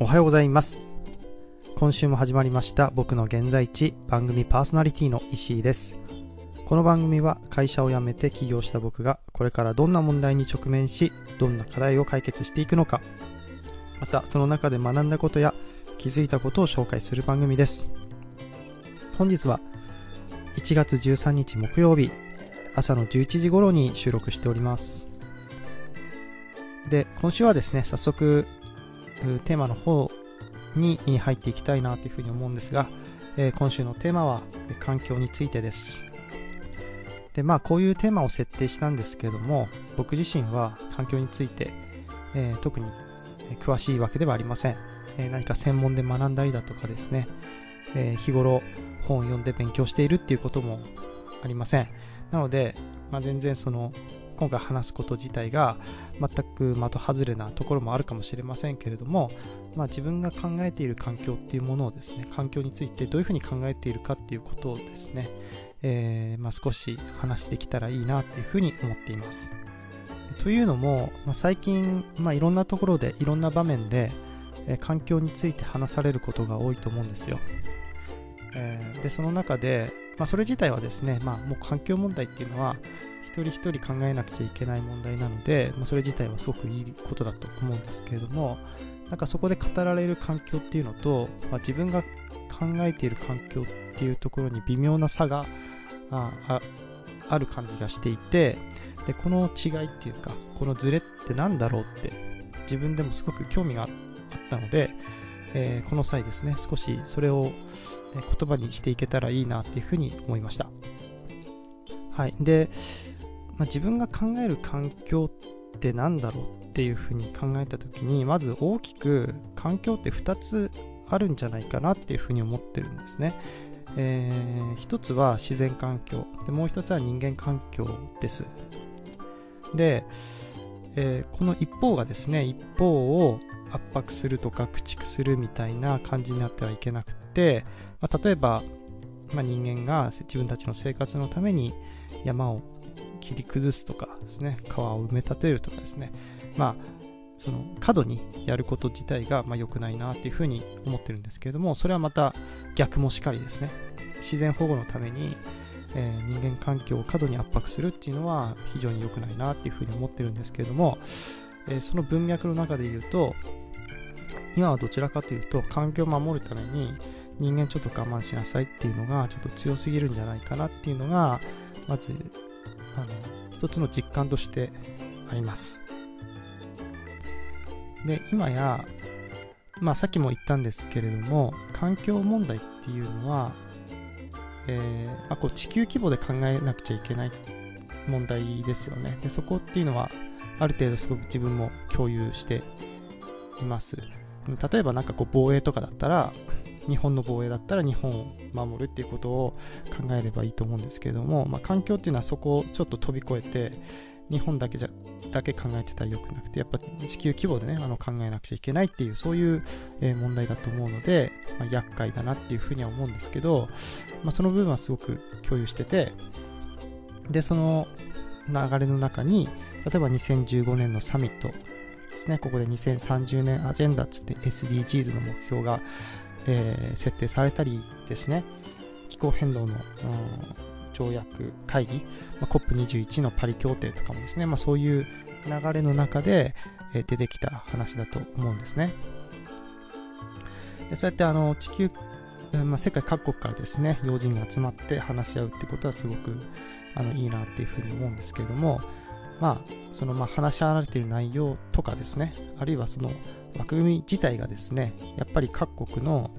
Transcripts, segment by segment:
おはようございます。今週も始まりました僕の現在地番組パーソナリティの石井です。この番組は会社を辞めて起業した僕がこれからどんな問題に直面しどんな課題を解決していくのかまたその中で学んだことや気づいたことを紹介する番組です。本日は1月13日木曜日朝の11時頃に収録しております。で今週はですね早速テーマの方に入っていきたいなというふうに思うんですが、え今週のテーマは環境についてです。で、まあこういうテーマを設定したんですけども、僕自身は環境について、え、特に詳しいわけではありません。え、何か専門で学んだりだとかですね、え、日頃本を読んで勉強しているっていうこともありません。なので、まあ、全然その今回話すこと自体が全く的外れなところもあるかもしれませんけれども、まあ、自分が考えている環境っていうものをですね環境についてどういうふうに考えているかっていうことをですね、えー、まあ、少し話できたらいいなっていうふうに思っています。というのも、まあ、最近、まあ、いろんなところでいろんな場面で、えー、環境について話されることが多いと思うんですよ。えー、でその中で、まあ、それ自体はですね、まあ、もう環境問題っていうのは一人一人考えなくちゃいけない問題なので、まあ、それ自体はすごくいいことだと思うんですけれどもなんかそこで語られる環境っていうのと、まあ、自分が考えている環境っていうところに微妙な差があある感じがしていてでこの違いっていうかこのズレって何だろうって自分でもすごく興味があったので、えー、この際ですね少しそれを言葉にしていけたらいいなっていうふうに思いました。はい。でまあ、自分が考える環境って何だろうっていうふうに考えた時にまず大きく環境って2つあるんじゃないかなっていうふうに思ってるんですね。えー、一つは自然環境でもう一つは人間環境です。で、えー、この一方がですね一方を圧迫するとか駆逐するみたいな感じになってはいけなくて、まあ、例えば、まあ、人間が自分たちの生活のために山を切り崩すとかですね、川を埋め立てるとかですね、まあ、その過度にやること自体がまあ良くないなっていうふうに思ってるんですけれども、それはまた逆もしかりですね。自然保護のために、え、人間環境を過度に圧迫するっていうのは非常に良くないなっていうふうに思ってるんですけれども、え、その文脈の中で言うと、今はどちらかというと環境を守るために人間ちょっと我慢しなさいっていうのがちょっと強すぎるんじゃないかなっていうのがまずあの一つの実感としてあります。で今や、まあ、さっきも言ったんですけれども環境問題っていうのは、えーまあ、こう地球規模で考えなくちゃいけない問題ですよねでそこっていうのはある程度すごく自分も共有しています例えば何かこう防衛とかだったら日本の防衛だったら日本を守るっていうことを考えればいいと思うんですけれども、まあ、環境っていうのはそこをちょっと飛び越えて日本だけじゃだけ考えてたらよくなくてやっぱ地球規模でねあの考えなくちゃいけないっていうそういう、問題だと思うので、まあ、厄介だなっていうふうには思うんですけど、まあ、その部分はすごく共有しててでその流れの中に例えば2015年のサミットですね。ここで2030年アジェンダっつって SDGs の目標がえー、設定されたりですね、気候変動の、条約会議、まあ、COP21 のパリ協定とかもですね、まあ、そういう流れの中で、えー、出てきた話だと思うんですね。でそうやってあの地球、まあ、世界各国からですね、要人が集まって話し合うってことはすごくあのいいなっていうふうに思うんですけれども、まあ、そのまあ話し合われている内容とかですね、あるいはその枠組み自体がですね、やっぱり各国の、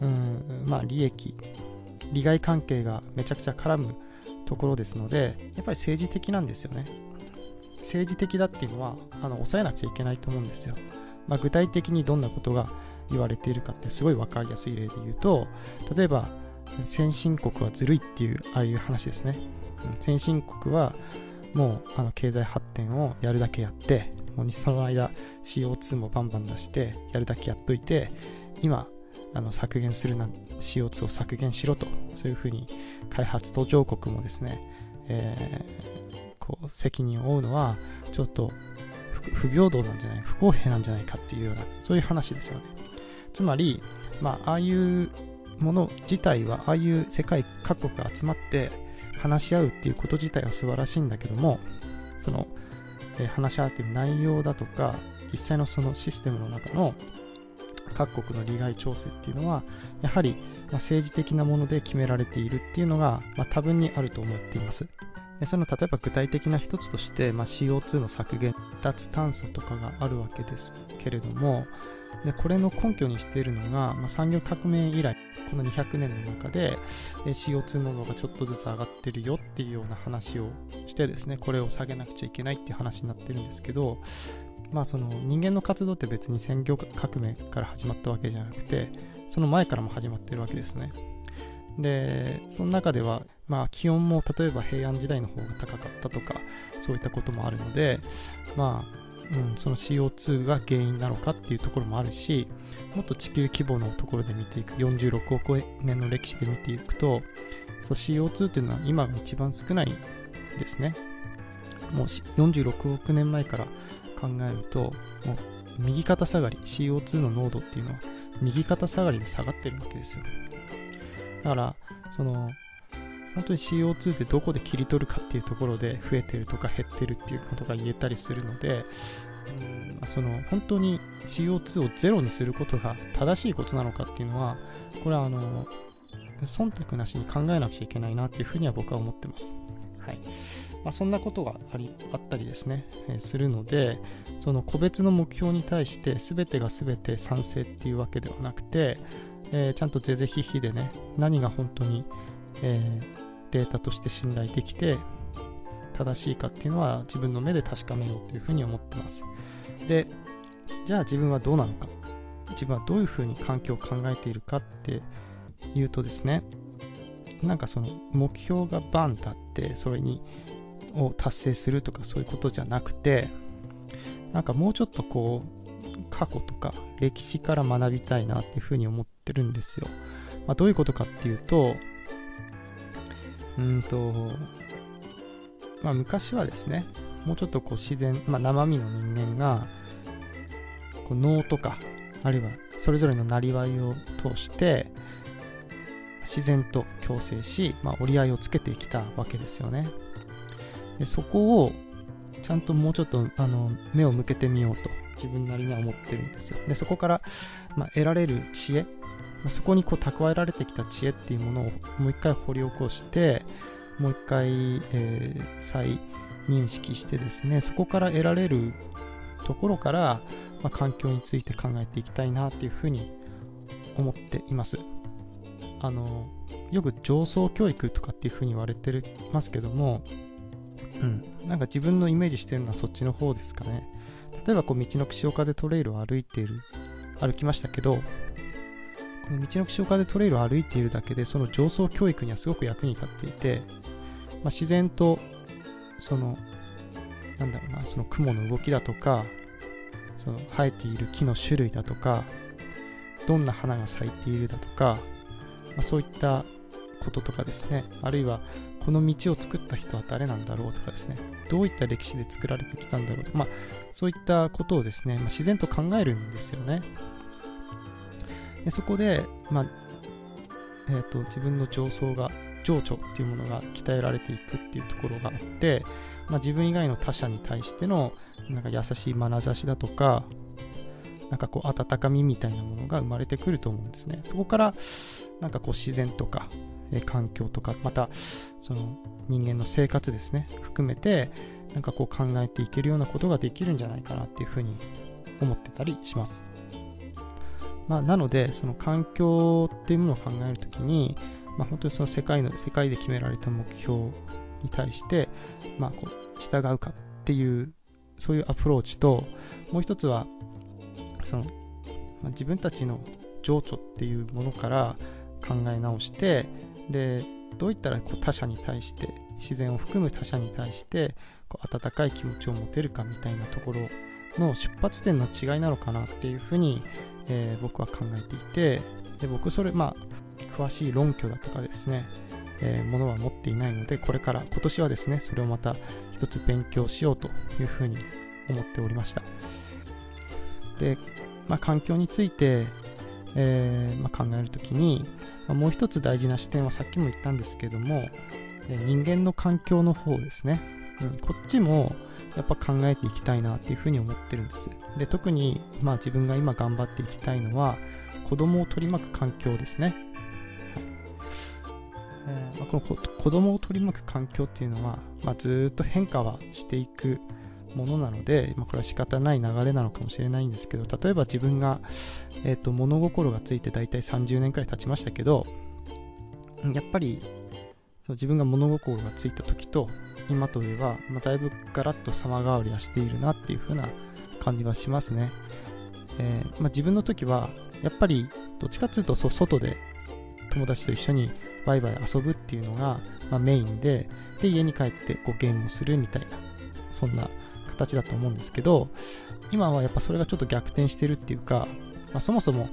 うん、まあ、利益、利害関係がめちゃくちゃ絡むところですので、やっぱり政治的なんですよね。政治的だっていうのは、あの抑えなくちゃいけないと思うんですよ。まあ、具体的にどんなことが言われているかってすごい分かりやすい例で言うと、例えば、先進国はずるいっていう、ああいう話ですね。先進国はもうあの経済発展をやるだけやってもうその間 CO2 もバンバン出してやるだけやっといて今あの削減するな CO2 を削減しろとそういうふうに開発途上国もですね、えー、こう責任を負うのはちょっと不平等なんじゃない不公平なんじゃないかっていうようなそういう話ですよね。つまり、まあ、ああいうもの自体はああいう世界各国が集まって話し合うっていうこと自体は素晴らしいんだけどもその、え、話し合っている内容だとか実際のそのシステムの中の各国の利害調整っていうのはやはり政治的なもので決められているっていうのが、ま、多分にあると思っています。でその例えば具体的な一つとして、まあ、CO2 の削減脱炭素とかがあるわけですけれどもでこれの根拠にしているのが、まあ、産業革命以来この200年の中で CO2 濃度がちょっとずつ上がってるよっていうような話をしてですねこれを下げなくちゃいけないっていう話になってるんですけどまあその人間の活動って別に産業革命から始まったわけじゃなくてその前からも始まってるわけですね。でその中ではまあ気温も例えば平安時代の方が高かったとかそういったこともあるのでまあうん、その CO2 が原因なのかっていうところもあるしもっと地球規模のところで見ていく46億年の歴史で見ていくとそう CO2 っていうのは今が一番少ないですね。もう46億年前から考えるともう右肩下がり CO2 の濃度っていうのは右肩下がりで下がってるわけですよ。だからその本当に CO2 ってどこで切り取るかっていうところで増えてるとか減ってるっていうことが言えたりするので、うん、その本当に CO2 をゼロにすることが正しいことなのかっていうのは、これはあの、忖度なしに考えなくちゃいけないなっていうふうには僕は思ってます。はい。まあ、そんなことがありあったりですね、えー、するので、その個別の目標に対して全てが全て賛成っていうわけではなくて、えー、ちゃんとぜぜひひでね、何が本当に、えー、データとして信頼できて正しいかっていうのは自分の目で確かめようというふうに思ってます。で、じゃあ自分はどうなのか自分はどういうふうに環境を考えているかっていうとですね、なんかその目標がバン立ってそれにを達成するとかそういうことじゃなくて、なんかもうちょっとこう過去とか歴史から学びたいなっていうふうに思ってるんですよ。まあ、どういうことかっていうと、うんと、まあ昔はですね、もうちょっとこう自然、まあ生身の人間が、こう能とか、あるいはそれぞれのなりわいを通して、自然と共生し、まあ、折り合いをつけてきたわけですよね。でそこをちゃんともうちょっとあの目を向けてみようと自分なりには思ってるんですよ。でそこから、まあ、得られる知恵そこにこう蓄えられてきた知恵っていうものをもう一回掘り起こしてもう一回、えー、再認識してですねそこから得られるところから、まあ、環境について考えていきたいなっていうふうに思っています。あのよく上層教育とかっていうふうに言われてますけどもうんなんか自分のイメージしてるのはそっちの方ですかね。例えばこう道の潮風トレイルを歩いている歩きましたけどこの道の岸岡でトレイルを歩いているだけで、その上層教育にはすごく役に立っていて、まあ、自然と、その、なんだろうな、その雲の動きだとか、その生えている木の種類だとか、どんな花が咲いているだとか、まあ、そういったこととかですね、あるいはこの道を作った人は誰なんだろうとかですね、どういった歴史で作られてきたんだろうとか、まあ、そういったことをですね、まあ、自然と考えるんですよね。でそこで、まあえーと、自分の上層が情緒っていうものが鍛えられていくっていうところがあって、まあ、自分以外の他者に対してのなんか優しい眼差しだとかなんかこう温かみみたいなものが生まれてくると思うんですね。そこからなんかこう自然とか、え環境とかまたその人間の生活ですね含めてなんかこう考えていけるようなことができるんじゃないかなっていうふうに思ってたりします。まあ、なので、その環境っていうものを考えるときに、まあ、本当にその世界の、世界で決められた目標に対して、まあ、こう、従うかっていう、そういうアプローチと、もう一つは、その、自分たちの情緒っていうものから考え直して、で、どういったらこう他者に対して、自然を含む他者に対して、温かい気持ちを持てるかみたいなところの出発点の違いなのかなっていうふうにえー、僕は考えていてで僕それまあ詳しい論拠だとかですね、えー、ものは持っていないのでこれから今年はですねそれをまた一つ勉強しようというふうに思っておりました。で、まあ、環境について、えー、まあ、考えるときに、まあ、もう一つ大事な視点はさっきも言ったんですけども、え、人間の環境の方ですね、うん、こっちもやっぱ考えていきたいなっていうふうに思ってるんです。で特に、まあ、自分が今頑張っていきたいのは子供を取り巻く環境ですね、はい。えー、まあ、この子供を取り巻く環境っていうのは、まあ、ずっと変化はしていくものなので、まあ、これは仕方ない流れなのかもしれないんですけど例えば自分が、えーと、物心がついて大体30年くらい経ちましたけどやっぱりその自分が物心がついた時と今とでは、まあ、だいぶガラッと様変わりはしているなっていう風な感じはしますね、えー、まあ、自分の時はやっぱりどっちかっていうと外で友達と一緒にワイワイ遊ぶっていうのが、まあ、メインでで家に帰ってこうゲームをするみたいなそんな形だと思うんですけど今はやっぱそれがちょっと逆転してるっていうか、まあ、そもそも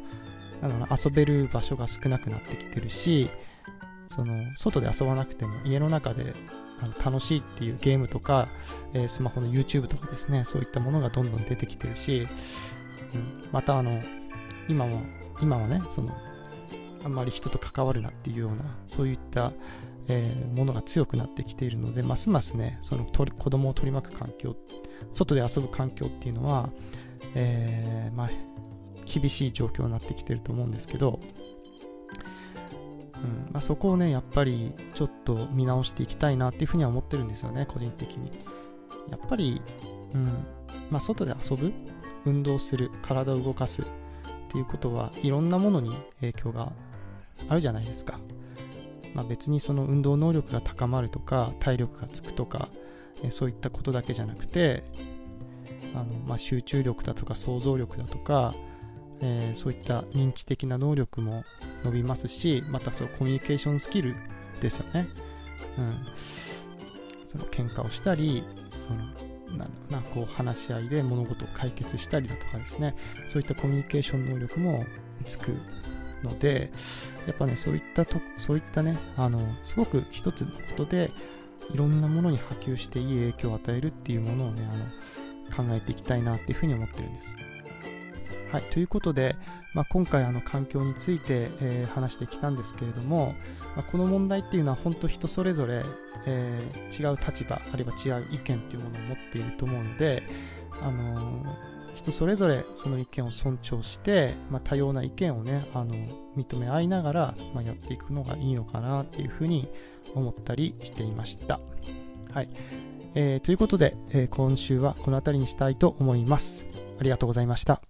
なんだろう遊べる場所が少なくなってきてるしその外で遊ばなくても家の中であの楽しいっていうゲームとか、えー、スマホの YouTube とかですねそういったものがどんどん出てきてるし、うん、またあの今も今はねそのあんまり人と関わるなっていうようなそういったえー、ものが強くなってきているので、ますますね、その子供を取り巻く環境、外で遊ぶ環境っていうのは、えー、まあ、厳しい状況になってきてると思うんですけど、うんまあ、そこをね、やっぱりちょっと見直していきたいなっていうふうには思ってるんですよね、個人的に。やっぱり、うんまあ、外で遊ぶ、運動する、体を動かすっていうことはいろんなものに影響があるじゃないですか。まあ、別にその運動能力が高まるとか体力がつくとか、そういったことだけじゃなくてあの、まあ、集中力だとか想像力だとか、えー、そういった認知的な能力も伸びますしまたそのコミュニケーションスキルですよね、うん、その喧嘩をしたりそのなんだろうなこう話し合いで物事を解決したりだとかですね。そういったコミュニケーション能力もつくので、やっぱね、そういったと、そういったね、あの、すごく一つのことで、いろんなものに波及していい影響を与えるっていうものをね、あの、考えていきたいなっていうふうに思ってるんです。はい、ということで、まあ、今回あの環境について、えー、話してきたんですけれども、まあ、この問題っていうのは本当人それぞれ、えー、違う立場あるいは違う意見っていうものを持っていると思うので、あのー人それぞれその意見を尊重して、まあ、多様な意見をねあの認め合いながら、ま、やっていくのがいいのかなっていうふうに思ったりしていました。はいえー、ということで、え、今週はこの辺りにしたいと思います。ありがとうございました。